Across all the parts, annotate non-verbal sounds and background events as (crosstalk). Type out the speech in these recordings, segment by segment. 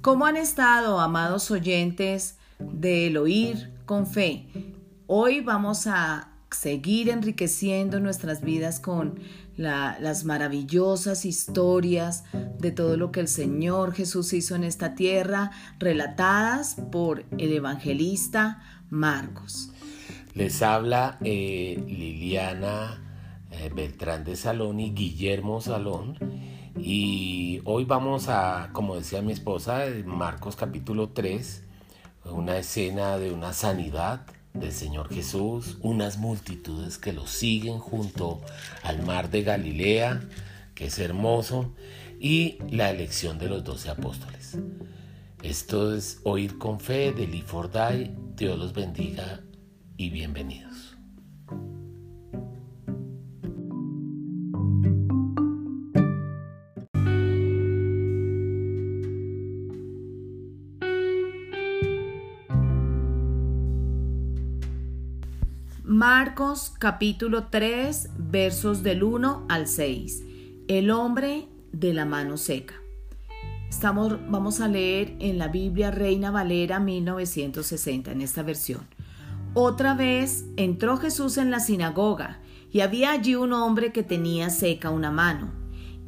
¿Cómo han estado, amados oyentes del oír con fe? Hoy vamos a seguir enriqueciendo nuestras vidas con las maravillosas historias de todo lo que el Señor Jesús hizo en esta tierra, relatadas por el evangelista Marcos. Les habla eh, Liliana eh, Beltrán de Salón y Guillermo Salón y hoy vamos a, como decía mi esposa, Marcos capítulo 3, una escena de una sanidad del Señor Jesús, unas multitudes que lo siguen junto al mar de Galilea, que es hermoso, y la elección de los doce apóstoles. Esto es Oír con Fe de Lee Forday. Dios los bendiga y bienvenidos. Marcos capítulo 3 versos del 1 al 6. El hombre de la mano seca. Estamos, vamos a leer en la Biblia Reina Valera 1960 en esta versión. Otra vez entró Jesús en la sinagoga y había allí un hombre que tenía seca una mano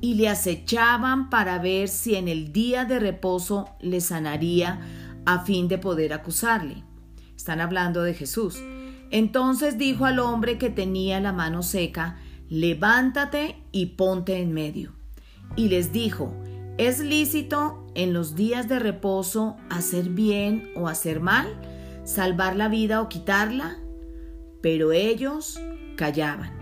y le acechaban para ver si en el día de reposo le sanaría a fin de poder acusarle. Están hablando de Jesús. Entonces dijo al hombre que tenía la mano seca, levántate y ponte en medio. Y les dijo, ¿es lícito en los días de reposo hacer bien o hacer mal, salvar la vida o quitarla? Pero ellos callaban.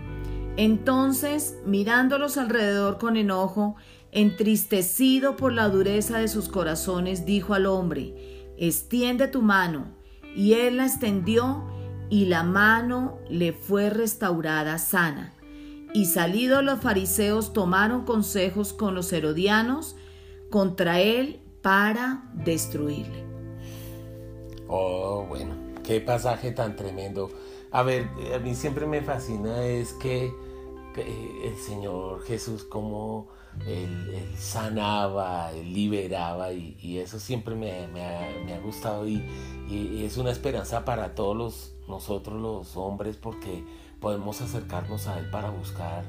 Entonces, mirándolos alrededor con enojo, entristecido por la dureza de sus corazones, dijo al hombre, extiende tu mano. Y él la extendió y la mano le fue restaurada sana. Y salidos los fariseos tomaron consejos con los herodianos contra él para destruirle. Oh, bueno, qué pasaje tan tremendo. A ver, a mí siempre me fascina es que, el Señor Jesús como él, sanaba, él liberaba y, eso siempre me, ha, gustado y es una esperanza para todos los nosotros los hombres porque podemos acercarnos a Él para buscar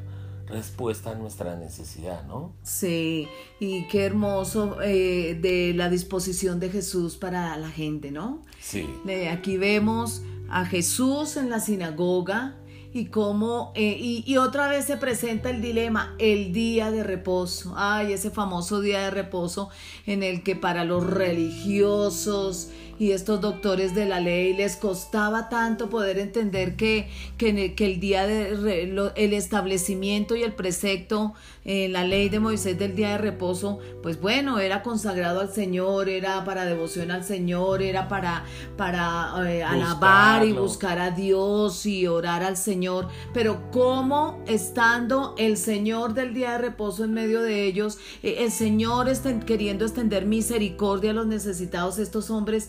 respuesta a nuestra necesidad, ¿no? Sí, y qué hermoso eh, de la disposición de Jesús para la gente, ¿no? Sí. aquí vemos a Jesús en la sinagoga y cómo, eh, y, y, otra vez se presenta el dilema, el día de reposo, ay, ese famoso día de reposo en el que para los religiosos y estos doctores de la ley les costaba tanto poder entender que, que, el día de el establecimiento y el precepto en la ley de Moisés del día de reposo, pues bueno, era consagrado al Señor, era para devoción al Señor, era para, para eh, alabar y buscar a Dios y orar al Señor, pero cómo estando el Señor del día de reposo en medio de ellos, eh, el Señor está queriendo extender misericordia a los necesitados, estos hombres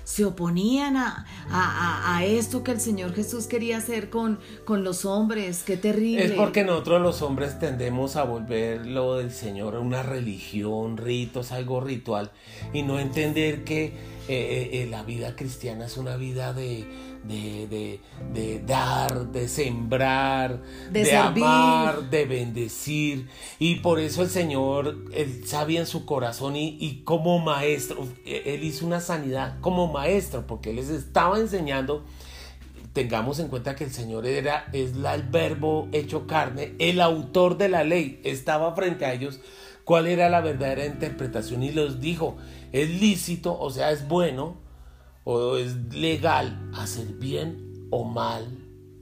se oponían a, a, esto que el Señor Jesús quería hacer con, con los hombres. Qué terrible. Es porque nosotros los hombres tendemos a volver lo del Señor una religión, ritos, algo ritual, y no entender que eh, eh, eh, la vida cristiana es una vida de de, de, dar, de sembrar, de, amar, de bendecir. Y por eso el Señor, él sabía en su corazón y, como maestro, él hizo una sanidad como maestro, porque les estaba enseñando tengamos en cuenta que el Señor era es la, el verbo hecho carne, el autor de la ley, estaba frente a ellos cuál era la verdadera interpretación y los dijo, es lícito, o sea, es bueno o es legal hacer bien o mal,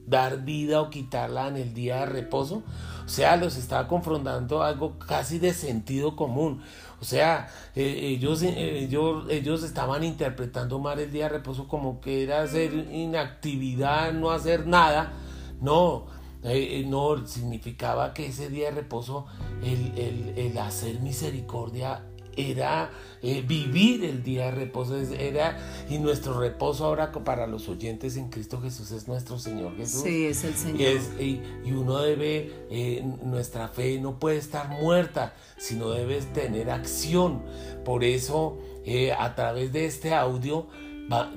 dar vida o quitarla en el día de reposo. O sea, los estaba confrontando algo casi de sentido común. O sea, eh, ellos, eh, ellos, ellos estaban interpretando mal el día de reposo como que era hacer inactividad, no hacer nada. No, eh, no significaba que ese día de reposo, el, el, el hacer misericordia era eh, vivir el día de reposo, era, y nuestro reposo ahora para los oyentes en Cristo Jesús es nuestro Señor Jesús. Sí, es el Señor. Y, y, uno debe, eh, nuestra fe no puede estar muerta, sino debe tener acción. Por eso eh, a través de este audio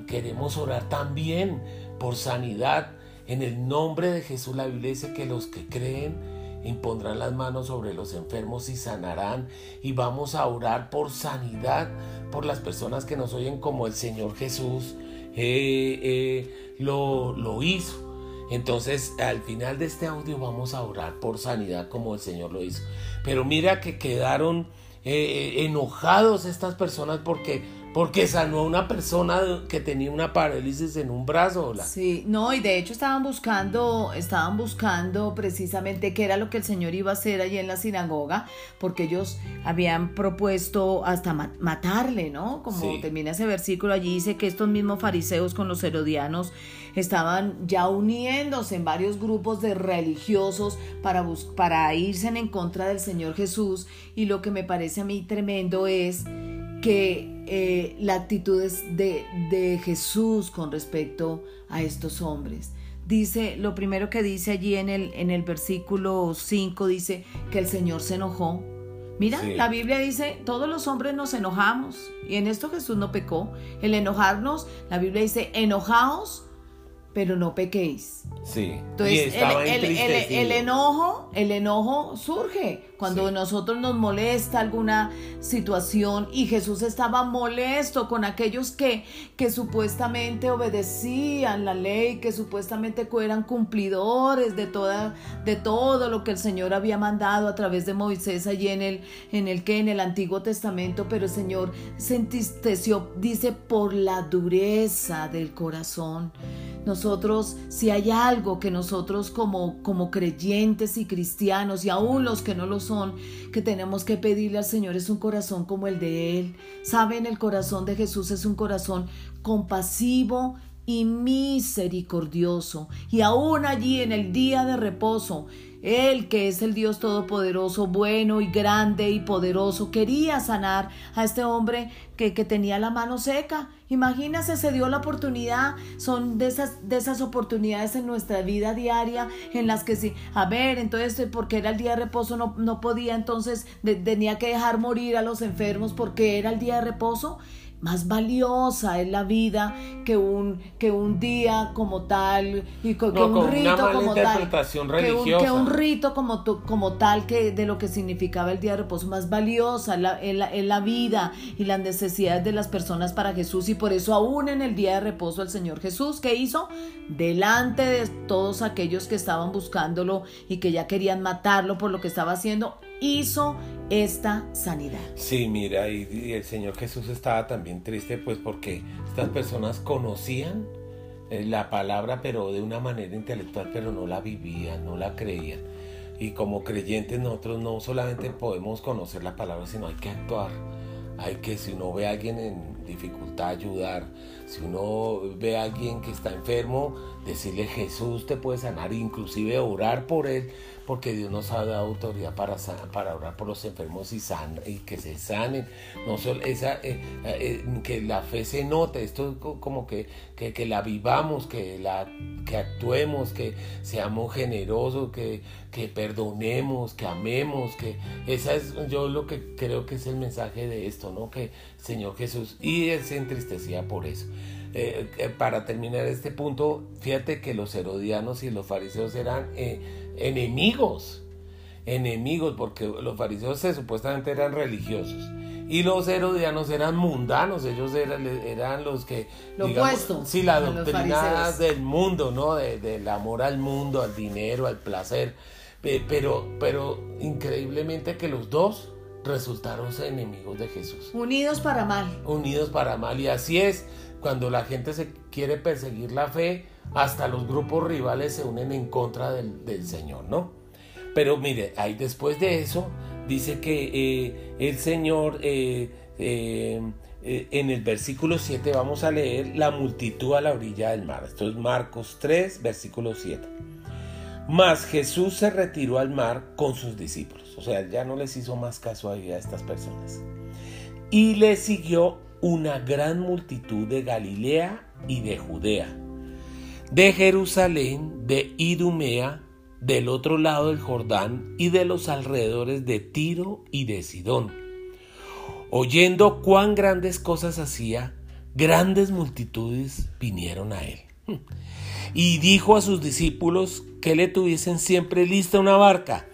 queremos orar también por sanidad. En el nombre de Jesús la Biblia dice que los que creen impondrán las manos sobre los enfermos y sanarán. Y vamos a orar por sanidad, por las personas que nos oyen como el Señor Jesús eh, eh, lo, lo hizo. Entonces, al final de este audio vamos a orar por sanidad como el Señor lo hizo. Pero mira que quedaron eh, enojados estas personas porque porque sanó a una persona que tenía una parálisis en un brazo. Sí, no, y de hecho estaban buscando, estaban buscando precisamente qué era lo que el Señor iba a hacer allí en la sinagoga, porque ellos habían propuesto hasta matarle, ¿no? Como termina ese versículo, allí dice que estos mismos fariseos con los herodianos estaban ya uniéndose en varios grupos de religiosos para, para irse en contra del Señor Jesús. Y lo que me parece a mí tremendo es que eh, la actitud es de, de Jesús con respecto a estos hombres. Dice, lo primero que dice allí en el, en el versículo 5, dice que el Señor se enojó. Mira, la Biblia dice, todos los hombres nos enojamos y en esto Jesús no pecó. El enojarnos, la Biblia dice, enojaos pero no pequéis. Sí. Entonces, el, enojo, el enojo surge cuando a nosotros nos molesta alguna situación y Jesús estaba molesto con aquellos que, que supuestamente obedecían la ley, que supuestamente eran cumplidores de toda, de todo lo que el Señor había mandado a través de Moisés allí en el, en el que en el Antiguo Testamento, pero el Señor se entristeció, dice, por la dureza del corazón. Nosotros, si hay algo que nosotros como, como creyentes y cristianos, y aún los que no lo son, que tenemos que pedirle al Señor es un corazón como el de Él. Saben, el corazón de Jesús es un corazón compasivo y misericordioso. Y aún allí en el día de reposo, él, que es el Dios Todopoderoso, bueno y grande y poderoso, quería sanar a este hombre que, tenía la mano seca. Imagínase, se dio la oportunidad. Son de esas, de esas oportunidades en nuestra vida diaria en las que sí, a ver, entonces, porque era el día de reposo, no, no podía, entonces tenía que dejar morir a los enfermos porque era el día de reposo más valiosa es la vida que un, que un día como tal y que, un rito como tal que un, rito como, como tal que de lo que significaba el día de reposo más valiosa es la, la, vida y las necesidades de las personas para Jesús y por eso aún en el día de reposo el Señor Jesús ¿qué hizo? delante de todos aquellos que estaban buscándolo y que ya querían matarlo por lo que estaba haciendo hizo esta sanidad. Sí, mira, y, el Señor Jesús estaba también triste pues porque estas personas conocían eh, la palabra pero de una manera intelectual pero no la vivían, no la creían. Y como creyentes nosotros no solamente podemos conocer la palabra, sino hay que actuar. Hay que, si uno ve a alguien en dificultad, ayudar. Si uno ve a alguien que está enfermo, decirle Jesús te puede sanar, inclusive orar por él porque Dios nos ha dado autoridad para, para orar por los enfermos y, san, y que se sanen. No solo esa, eh, eh, que la fe se note, esto como que, que, la vivamos, que, la, que actuemos, que seamos generosos, que, que perdonemos, que amemos, que esa es yo lo que creo que es el mensaje de esto, ¿no? Que Señor Jesús, y Él se entristecía por eso. Eh, para terminar este punto, fíjate que los herodianos y los fariseos eran enemigos, enemigos, porque los fariseos supuestamente eran religiosos y los herodianos eran mundanos, ellos eran, eran los que... Lo opuesto. Sí, la doctrina del mundo, ¿no? del amor al mundo, al dinero, al placer. Pero, pero increíblemente que los dos resultaron ser enemigos de Jesús. Unidos para mal. Unidos para mal. Y así es, cuando la gente se quiere perseguir la fe, hasta los grupos rivales se unen en contra del, Señor, ¿no? Pero mire, ahí después de eso dice que eh, el Señor, eh, eh, en el versículo 7 vamos a leer la multitud a la orilla del mar. Esto es Marcos 3, versículo 7. Mas Jesús se retiró al mar con sus discípulos. O sea, ya no les hizo más caso a estas personas. Y le siguió una gran multitud de Galilea y de Judea de Jerusalén, de Idumea, del otro lado del Jordán y de los alrededores de Tiro y de Sidón. oyendo cuán grandes cosas hacía, grandes multitudes vinieron a él. (laughs) Y dijo a sus discípulos que le tuviesen siempre lista una barca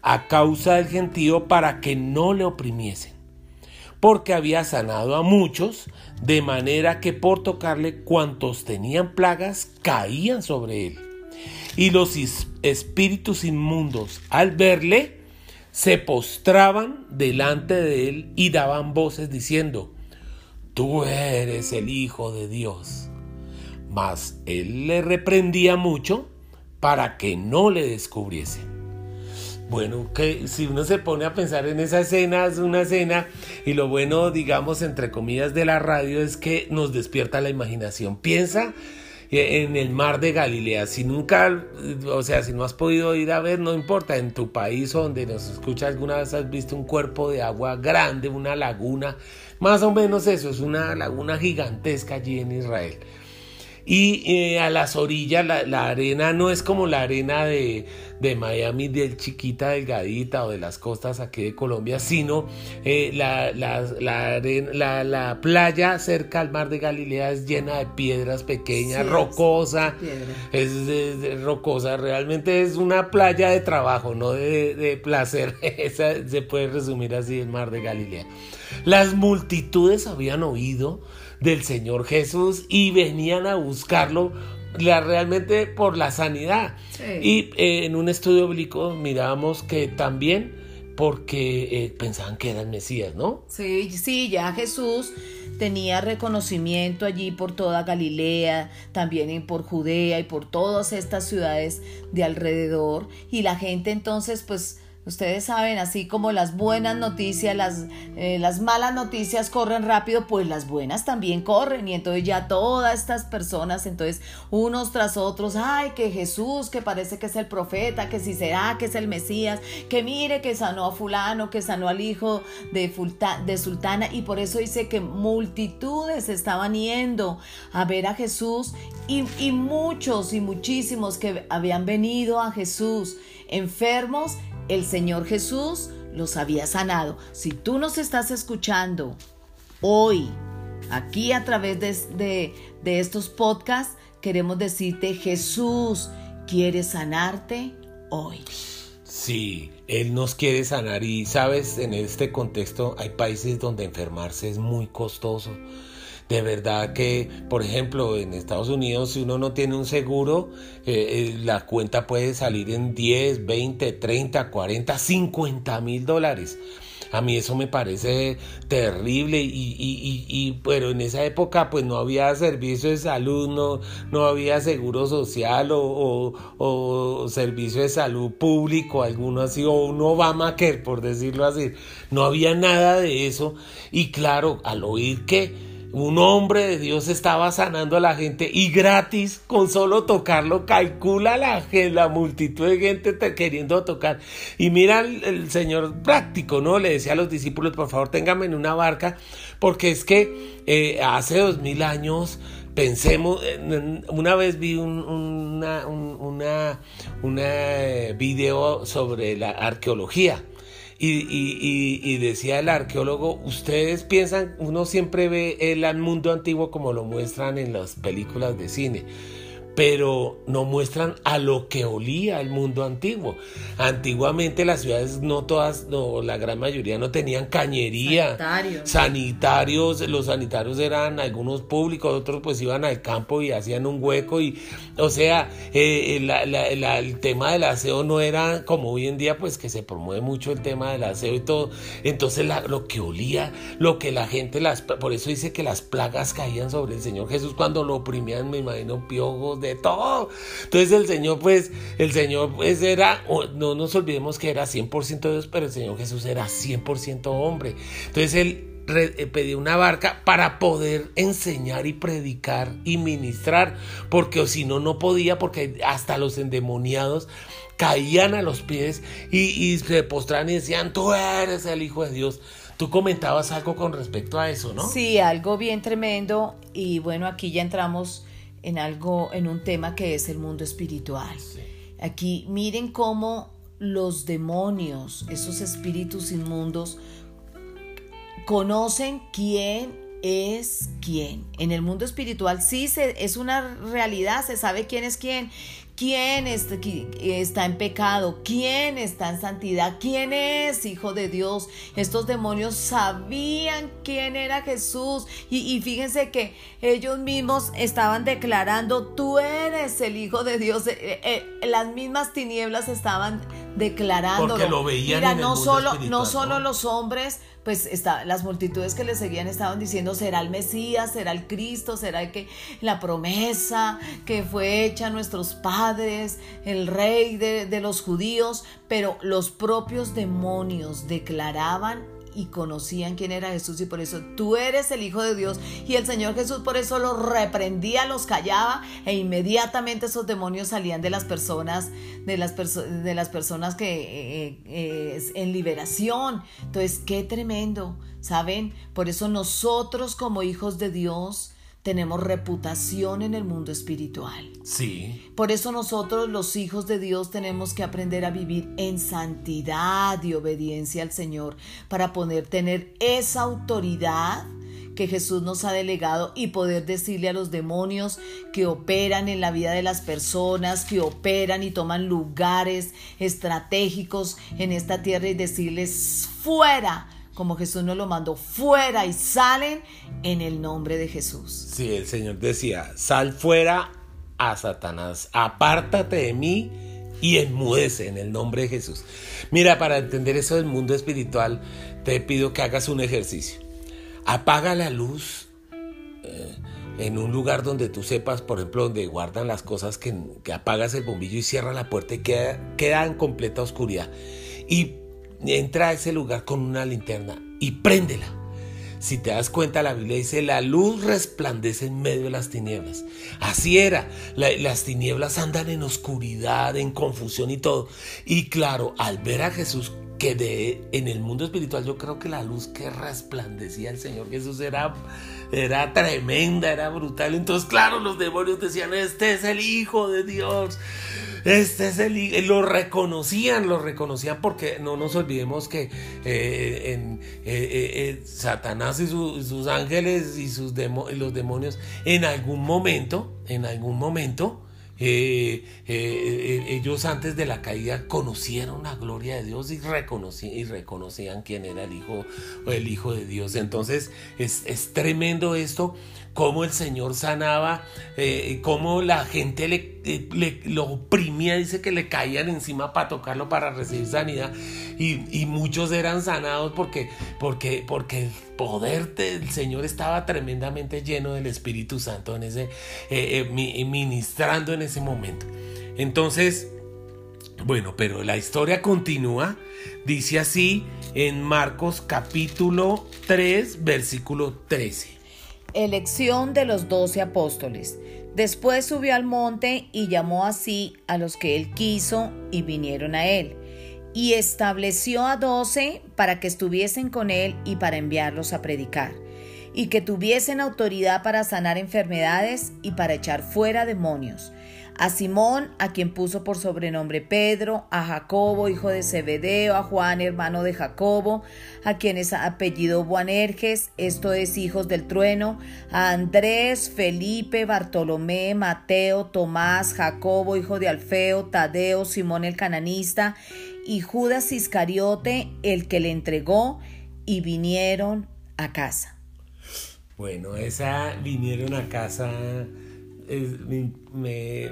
a causa del gentío para que no le oprimiesen, porque había sanado a muchos, de manera que por tocarle cuantos tenían plagas caían sobre él. Y los espíritus inmundos, al verle, se postraban delante de él y daban voces diciendo, Tú eres el Hijo de Dios. Mas él le reprendía mucho para que no le descubriese. Bueno, que si uno se pone a pensar en esa escena, es una escena, y lo bueno, digamos, entre comillas, de la radio es que nos despierta la imaginación. Piensa en el mar de Galilea. Si nunca, o sea, si no has podido ir a ver, no importa, en tu país donde nos escucha alguna vez has visto un cuerpo de agua grande, una laguna, más o menos eso, es una laguna gigantesca allí en Israel y eh, a las orillas la, arena no es como la arena de, de, Miami del chiquita delgadita o de las costas aquí de Colombia sino eh, la, la, la, playa cerca al mar de Galilea es llena de piedras pequeñas rocosa. es, rocosa realmente es una playa de trabajo no de, de placer. (laughs) Esa, se puede resumir así el mar de Galilea. Las multitudes habían oído del Señor Jesús y venían a buscarlo realmente por la sanidad. Y eh, en un estudio bíblico mirábamos que también porque eh, pensaban que era el Mesías, ¿no? Sí, sí, ya Jesús tenía reconocimiento allí por toda Galilea, también por Judea y por todas estas ciudades de alrededor. Y la gente entonces pues Ustedes saben, así como las buenas noticias, las, eh, las malas noticias corren rápido, pues las buenas también corren. Y entonces ya todas estas personas, entonces unos tras otros, ay, que Jesús, que parece que es el profeta, que si será, que es el Mesías, que mire que sanó a fulano, que sanó al hijo de, Sultana. Y por eso dice que multitudes estaban yendo a ver a Jesús y, y muchos y muchísimos que habían venido a Jesús enfermos el Señor Jesús los había sanado. Si tú nos estás escuchando hoy, aquí a través de, estos podcasts, queremos decirte, Jesús quiere sanarte hoy. Sí, Él nos quiere sanar y sabes, en este contexto hay países donde enfermarse es muy costoso de verdad que, por ejemplo, en Estados Unidos, si uno no tiene un seguro, eh, eh, la cuenta puede salir en 10, 20, 30, 40, 50 mil dólares. A mí eso me parece terrible y, y, y, pero en esa época pues no había servicio de salud, no, no había seguro social o, o, servicio de salud público, alguno así, o un Obamacare por decirlo así. No había nada de eso y claro, al oír que un hombre de Dios estaba sanando a la gente y gratis, con solo tocarlo, calcula la, multitud de gente queriendo tocar. Y mira el, Señor práctico, ¿no? Le decía a los discípulos, por favor, ténganme en una barca, porque es que eh, hace dos mil años pensemos, una vez vi un una eh, video sobre la arqueología y, decía el arqueólogo, ustedes piensan, uno siempre ve el mundo antiguo como lo muestran en las películas de cine pero no muestran a lo que olía el mundo antiguo. Antiguamente las ciudades no todas, no, la gran mayoría no tenían cañería, sanitarios. los sanitarios eran algunos públicos, otros pues iban al campo y hacían un hueco y, o sea, eh, el tema del aseo no era como hoy en día pues que se promueve mucho el tema del aseo y todo, entonces lo que olía, lo que la gente, las, por eso dice que las plagas caían sobre el Señor Jesús cuando lo oprimían, me imagino, piojos, de todo. Entonces el Señor, pues, el Señor, pues era, no nos olvidemos que era 100% Dios, pero el Señor Jesús era 100% hombre. Entonces él eh, pedía una barca para poder enseñar y predicar y ministrar, porque si no, no podía, porque hasta los endemoniados caían a los pies y, y se postraban y decían, tú eres el Hijo de Dios. Tú comentabas algo con respecto a eso, ¿no? Sí, algo bien tremendo y bueno, aquí ya entramos en algo, en un tema que es el mundo espiritual. Aquí miren cómo los demonios, esos espíritus inmundos, conocen quién es quién. En el mundo espiritual sí se, es una realidad, se sabe quién es quién. ¿Quién está en pecado? ¿Quién está en santidad? ¿Quién es hijo de Dios? Estos demonios sabían quién era Jesús. Y, fíjense que ellos mismos estaban declarando, tú eres el hijo de Dios. Eh, eh, las mismas tinieblas estaban declarando. Porque lo veían Mira, en el no, mundo solo, espiritual, no solo los hombres pues está, las multitudes que le seguían estaban diciendo, será el Mesías, será el Cristo, será el que la promesa que fue hecha a nuestros padres, el rey de, de los judíos, pero los propios demonios declaraban y conocían quién era Jesús y por eso tú eres el Hijo de Dios y el Señor Jesús por eso los reprendía, los callaba e inmediatamente esos demonios salían de las personas, de las, de las personas que eh, eh, en liberación. Entonces, qué tremendo, ¿saben? Por eso nosotros como hijos de Dios, tenemos reputación en el mundo espiritual. Sí. Por eso nosotros los hijos de Dios tenemos que aprender a vivir en santidad y obediencia al Señor para poder tener esa autoridad que Jesús nos ha delegado y poder decirle a los demonios que operan en la vida de las personas, que operan y toman lugares estratégicos en esta tierra y decirles fuera como Jesús nos lo mandó, fuera y salen en el nombre de Jesús. Sí, el Señor decía, sal fuera a Satanás, apártate de mí y enmudece en el nombre de Jesús. Mira, para entender eso del mundo espiritual, te pido que hagas un ejercicio. Apaga la luz eh, en un lugar donde tú sepas, por ejemplo, donde guardan las cosas, que, apagas el bombillo y cierra la puerta y queda, queda en completa oscuridad. Y entra a ese lugar con una linterna y préndela. Si te das cuenta, la Biblia dice, la luz resplandece en medio de las tinieblas. Así era, las tinieblas andan en oscuridad, en confusión y todo. Y claro, al ver a Jesús, que de, en el mundo espiritual yo creo que la luz que resplandecía el Señor Jesús era, era tremenda, era brutal. Entonces, claro, los demonios decían, este es el Hijo de Dios. Este es el lo reconocían, lo reconocían porque no nos olvidemos que eh, eh, eh, Satanás y sus ángeles y sus los demonios en algún momento, en algún momento, ellos antes de la caída conocieron la gloria de Dios y, reconocían, y reconocían quién era el Hijo, el hijo de Dios. Entonces es, es tremendo esto cómo el Señor sanaba, eh, cómo la gente le, eh, le, lo oprimía, dice que le caían encima para tocarlo para recibir sanidad. Y, muchos eran sanados porque, porque, porque el poder del Señor estaba tremendamente lleno del Espíritu Santo en ese, eh, ministrando en ese momento. Entonces, bueno, pero la historia continúa. Dice así en Marcos capítulo 3, versículo 13. Elección de los doce apóstoles. Después subió al monte y llamó así a los que él quiso y vinieron a él. Y estableció a doce para que estuviesen con él y para enviarlos a predicar. Y que tuviesen autoridad para sanar enfermedades y para echar fuera demonios a Simón, a quien puso por sobrenombre Pedro, a Jacobo, hijo de Zebedeo, a Juan, hermano de Jacobo, a quien es apellido Boanerges, esto es hijos del trueno, a Andrés, Felipe, Bartolomé, Mateo, Tomás, Jacobo, hijo de Alfeo, Tadeo, Simón el cananista, y Judas Iscariote, el que le entregó, y vinieron a casa. Bueno, esa vinieron a casa me,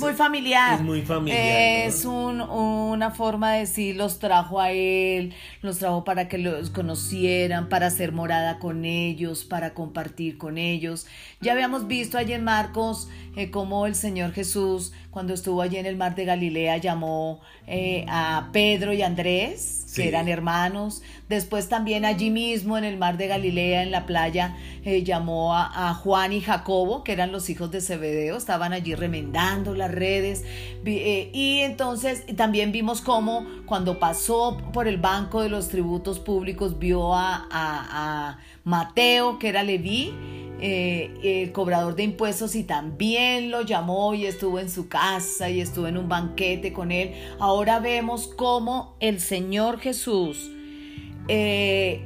muy familiar. Es muy familiar. Es una forma de decir, los trajo a él, los trajo para que los conocieran, para hacer morada con ellos, para compartir con ellos. Ya habíamos visto allí en Marcos eh, cómo el Señor Jesús, cuando estuvo allí en el mar de Galilea, llamó eh, a Pedro y Andrés que eran hermanos. Después también allí mismo en el mar de Galilea, en la playa, eh, llamó a, Juan y Jacobo, que eran los hijos de Zebedeo, estaban allí remendando las redes. Eh, y entonces también vimos cómo cuando pasó por el banco de los tributos públicos vio a, Mateo, que era Leví, eh, el cobrador de impuestos y también lo llamó y estuvo en su casa y estuvo en un banquete con él. Ahora vemos cómo el Señor Jesús eh,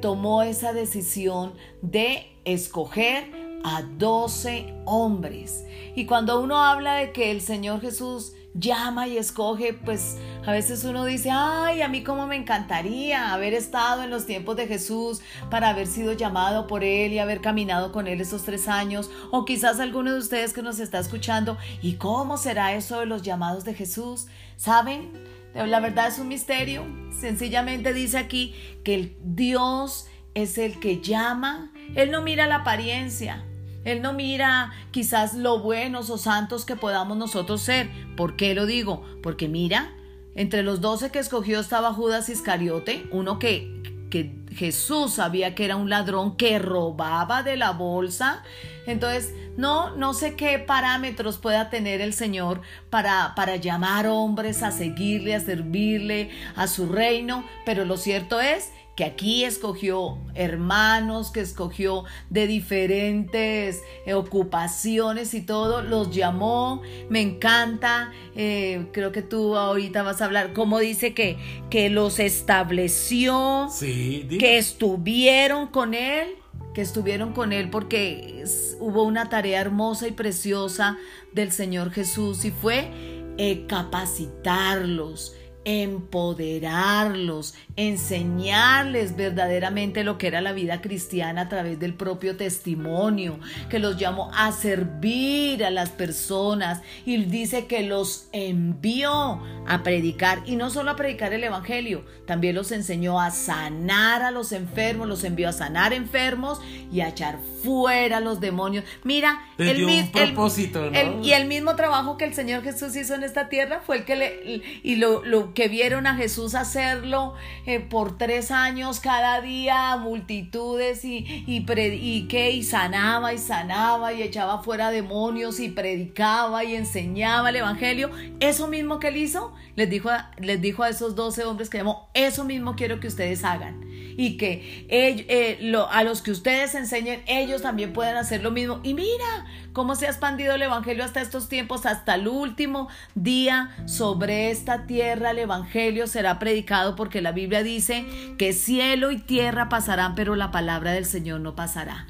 tomó esa decisión de escoger a doce hombres. Y cuando uno habla de que el Señor Jesús llama y escoge, pues a veces uno dice, ay, a mí como me encantaría haber estado en los tiempos de Jesús para haber sido llamado por Él y haber caminado con Él esos tres años. O quizás alguno de ustedes que nos está escuchando, ¿y cómo será eso de los llamados de Jesús? ¿Saben? La verdad es un misterio. Sencillamente dice aquí que el Dios es el que llama. Él no mira la apariencia. Él no mira quizás lo buenos o santos que podamos nosotros ser. ¿Por qué lo digo? Porque mira, entre los doce que escogió estaba Judas Iscariote, uno que, que Jesús sabía que era un ladrón que robaba de la bolsa. Entonces, no, no sé qué parámetros pueda tener el Señor para, para llamar hombres a seguirle, a servirle a su reino, pero lo cierto es que aquí escogió hermanos, que escogió de diferentes eh, ocupaciones y todo, los llamó, me encanta, eh, creo que tú ahorita vas a hablar, como dice que, que los estableció, que estuvieron con él, que estuvieron con él porque hubo una tarea hermosa y preciosa del Señor Jesús y fue eh, capacitarlos, empoderarlos, enseñarles verdaderamente lo que era la vida cristiana a través del propio testimonio, que los llamó a servir a las personas y dice que los envió a predicar y no solo a predicar el Evangelio, también los enseñó a sanar a los enfermos, los envió a sanar enfermos y a echar fuera a los demonios. Mira, el, propósito, y el mismo trabajo que el Señor Jesús hizo en esta tierra fue el que le y lo, lo que vieron a Jesús hacerlo eh, por tres años cada día, multitudes y, y, y, que, y sanaba y sanaba y echaba fuera demonios y predicaba y enseñaba el Evangelio. Eso mismo que él hizo, les dijo a, les dijo a esos doce hombres que llamó, eso mismo quiero que ustedes hagan. Y que eh, a los que ustedes enseñen, ellos también pueden hacer lo mismo. Y mira cómo se ha expandido el Evangelio hasta estos tiempos, hasta el último día sobre esta tierra. El Evangelio será predicado porque la Biblia dice que cielo y tierra pasarán, pero la palabra del Señor no pasará.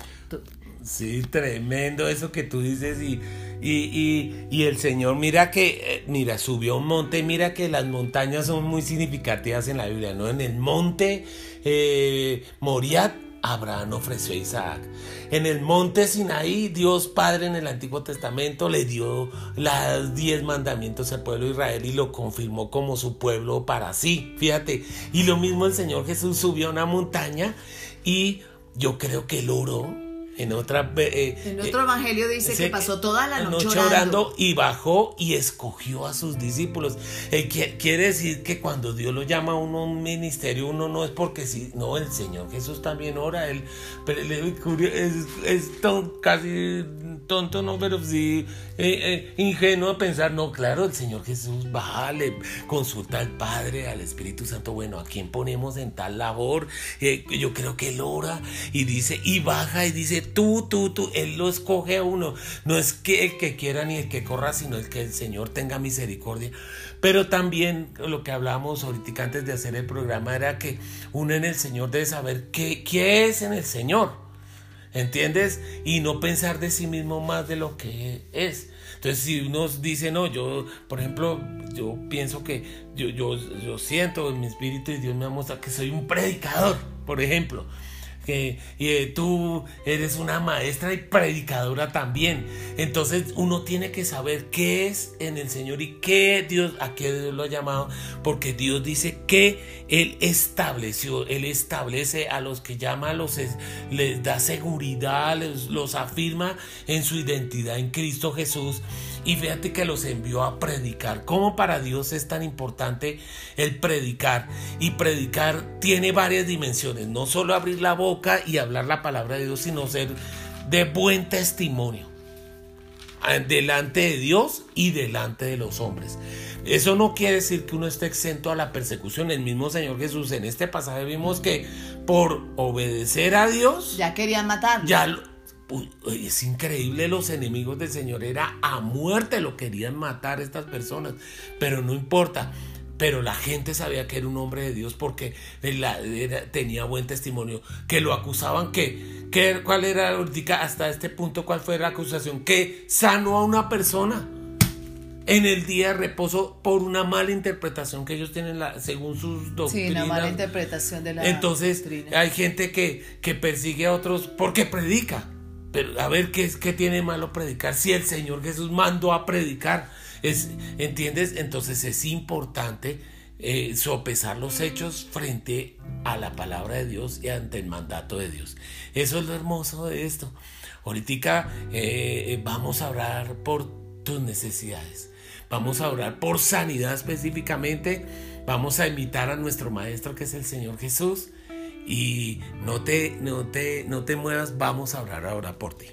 Sí, tremendo eso que tú dices y, y, el Señor, mira que, eh, mira, subió un monte, mira que las montañas son muy significativas en la Biblia, ¿no? En el monte eh, Moriat, Abraham ofreció a Isaac. En el monte Sinaí, Dios Padre en el Antiguo Testamento le dio los diez mandamientos al pueblo de Israel y lo confirmó como su pueblo para sí. Fíjate, y lo mismo el Señor Jesús subió a una montaña y yo creo que el oro en otra eh, en otro evangelio dice que pasó toda la noche, orando. y bajó y escogió a sus discípulos. Eh, quiere decir que cuando Dios lo llama a uno a un ministerio, uno no es porque sí, no, el Señor Jesús también ora, él, pero es, es casi tonto, no, pero sí eh, ingenuo a pensar, no, claro, el Señor Jesús va, le consulta al Padre, al Espíritu Santo, bueno, ¿a quién ponemos en tal labor? yo creo que él ora y dice, y baja y dice, tú, tú, tú, Él lo escoge a uno. No es que el que quiera ni el que corra, sino el que el Señor tenga misericordia. Pero también lo que hablábamos ahorita antes de hacer el programa era que uno en el Señor debe saber qué, qué es en el Señor. ¿Entiendes? Y no pensar de sí mismo más de lo que es. Entonces, si uno dice, no, yo, por ejemplo, yo pienso que yo, yo, yo siento en mi espíritu y Dios me muestra que soy un predicador, por ejemplo que eh, tú eres una maestra y predicadora también. Entonces uno tiene que saber qué es en el Señor y qué Dios, a qué Dios lo ha llamado, porque Dios dice que Él estableció, Él establece a los que llama, los, les da seguridad, los afirma en su identidad en Cristo Jesús y fíjate que los envió a predicar. ¿Cómo para Dios es tan importante el predicar? Y predicar tiene varias dimensiones. No solo abrir la boca y hablar la palabra de Dios, sino ser de buen testimonio delante de Dios y delante de los hombres. Eso no quiere decir que uno esté exento a la persecución. El mismo Señor Jesús en este pasaje vimos que por obedecer a Dios ya querían matar. Ya es increíble, los enemigos del Señor era a muerte, lo querían matar estas personas, pero no importa. pero la gente sabía que era un hombre de Dios porque tenía buen testimonio, que lo acusaban que, que cuál era hasta este punto cuál fue la acusación, que sanó a una persona en el día de reposo por una mala interpretación que ellos tienen la, según sus doctrinas. Sí, una mala interpretación de la Entonces, hay gente que, que persigue a otros porque predica. Pero a ver qué, qué tiene malo predicar si el Señor Jesús mandó a predicar. Es, ¿Entiendes? Entonces es importante eh, sopesar los hechos frente a la palabra de Dios y ante el mandato de Dios. Eso es lo hermoso de esto. Ahorita eh, vamos a orar por tus necesidades. Vamos a orar por sanidad específicamente. Vamos a imitar a nuestro Maestro que es el Señor Jesús. Y no te, no te, no te muevas, vamos a orar ahora por ti.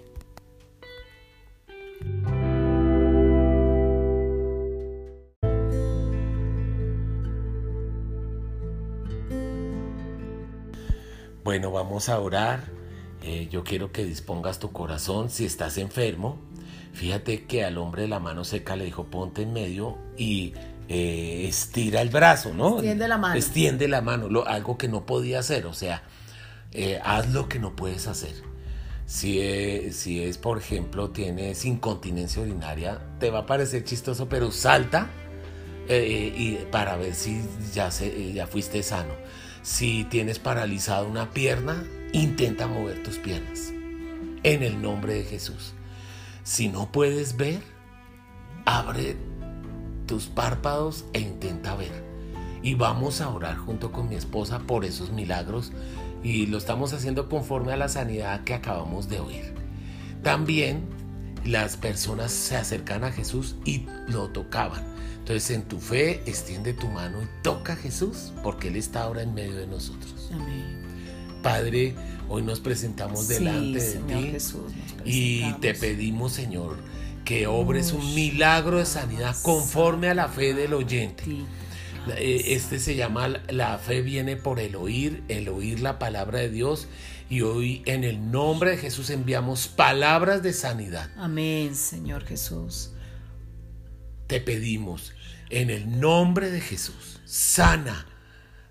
Bueno, vamos a orar. Eh, yo quiero que dispongas tu corazón si estás enfermo. Fíjate que al hombre de la mano seca le dijo ponte en medio y eh, estira el brazo, ¿no? Extiende la mano. Extiende la mano, lo, algo que no podía hacer, o sea, eh, haz lo que no puedes hacer. Si es, si es, por ejemplo, tienes incontinencia urinaria, te va a parecer chistoso, pero salta eh, y para ver si ya, se, ya fuiste sano. Si tienes paralizada una pierna, intenta mover tus piernas. En el nombre de Jesús. Si no puedes ver, abre tus párpados e intenta ver. Y vamos a orar junto con mi esposa por esos milagros y lo estamos haciendo conforme a la sanidad que acabamos de oír. También las personas se acercan a Jesús y lo tocaban. Entonces en tu fe extiende tu mano y toca a Jesús porque Él está ahora en medio de nosotros. Amén. Padre, hoy nos presentamos delante de ti y te pedimos, Señor, que obres un milagro de sanidad conforme a la fe del oyente. Eh, este se llama la fe viene por el oír, el oír la palabra de Dios y hoy en el nombre de Jesús enviamos palabras de sanidad. Amén, Señor Jesús. Te pedimos en el nombre de Jesús, sana.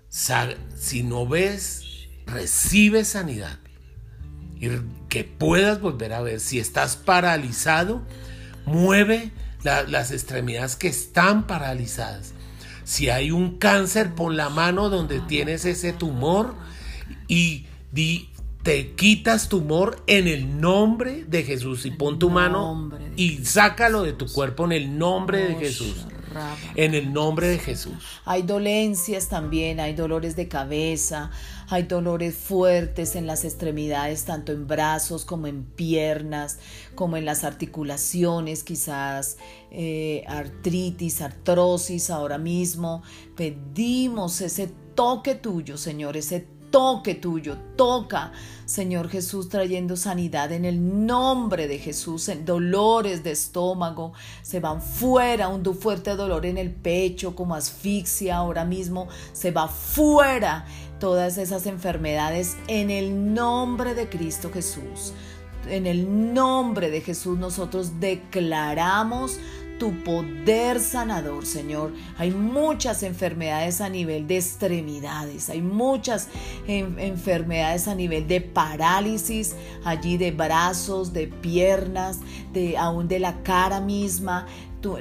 Si no ves recibe sanidad y que puedas volver a ver. Si estás paralizado, mueve las extremidades que están paralizadas. Si hay un cáncer, pon la mano donde tienes ese tumor y di, te quitas tumor en el nombre de Jesús y pon tu mano y sácalo de tu cuerpo en el nombre de Jesús. En el nombre de Jesús. Hay dolencias también, hay dolores de cabeza, hay dolores fuertes en las extremidades, tanto en brazos como en piernas, como en las articulaciones, quizás eh, artritis, artrosis ahora mismo. Pedimos ese toque tuyo, Señor, ese toque tuyo, toca, Señor Jesús, trayendo sanidad en el nombre de Jesús, en dolores de estómago, se van fuera, un fuerte dolor en el pecho, como asfixia ahora mismo, se va fuera todas esas enfermedades en el nombre de Cristo Jesús. En el nombre de Jesús nosotros declaramos tu poder sanador, Señor. Hay muchas enfermedades a nivel de extremidades, hay muchas enfermedades a nivel de parálisis, allí de brazos, de piernas, de aún de la cara misma.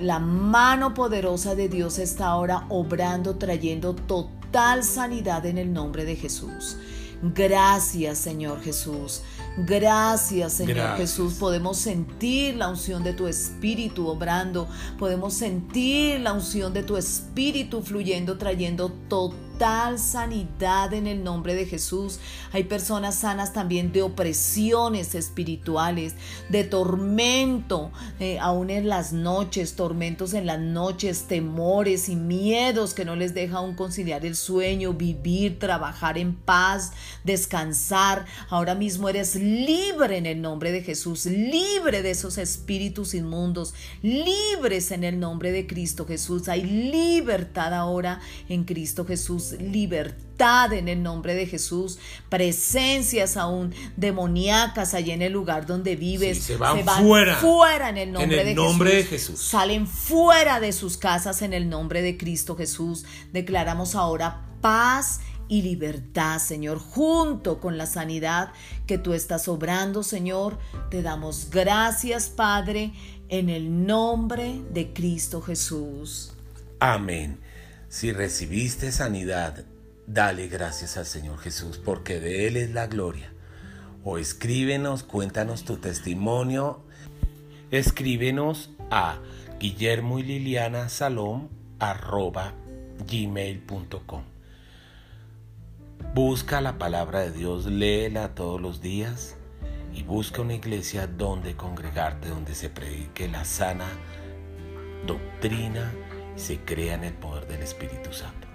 la mano poderosa de Dios está ahora obrando, trayendo total sanidad en el nombre de Jesús. Gracias, Señor Jesús. Gracias, Señor Jesús. Podemos sentir la unción de tu Espíritu obrando. Podemos sentir la unción de tu Espíritu fluyendo, trayendo todo total sanidad en el nombre de Jesús. Hay personas sanas también de opresiones espirituales, de tormento, eh, aún en las noches, tormentos en las noches, temores y miedos que no les deja aún conciliar el sueño, vivir, trabajar en paz, descansar. Ahora mismo eres libre en el nombre de Jesús, libre de esos espíritus inmundos, libres en el nombre de Cristo Jesús. Hay libertad ahora en Cristo Jesús, libertad en el nombre de Jesús, presencias aún demoníacas allí en el lugar donde vives. se van, fuera, fuera en el nombre, en el nombre de Jesús. Salen fuera de sus casas en el nombre de Cristo Jesús. Declaramos ahora paz y libertad, Señor, junto con la sanidad que tú estás obrando, Señor. Te damos gracias, Padre, en el nombre de Cristo Jesús. Amén. Si recibiste sanidad, dale gracias al Señor Jesús, porque de Él es la gloria. O escríbenos, cuéntanos tu testimonio. Escríbenos a Guillermo y Liliana Salom arroba gmail.com. Busca la palabra de Dios, léela todos los días y busca una iglesia donde congregarte, donde se predique la sana doctrina se crea en el poder del Espíritu Santo.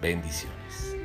Bendiciones.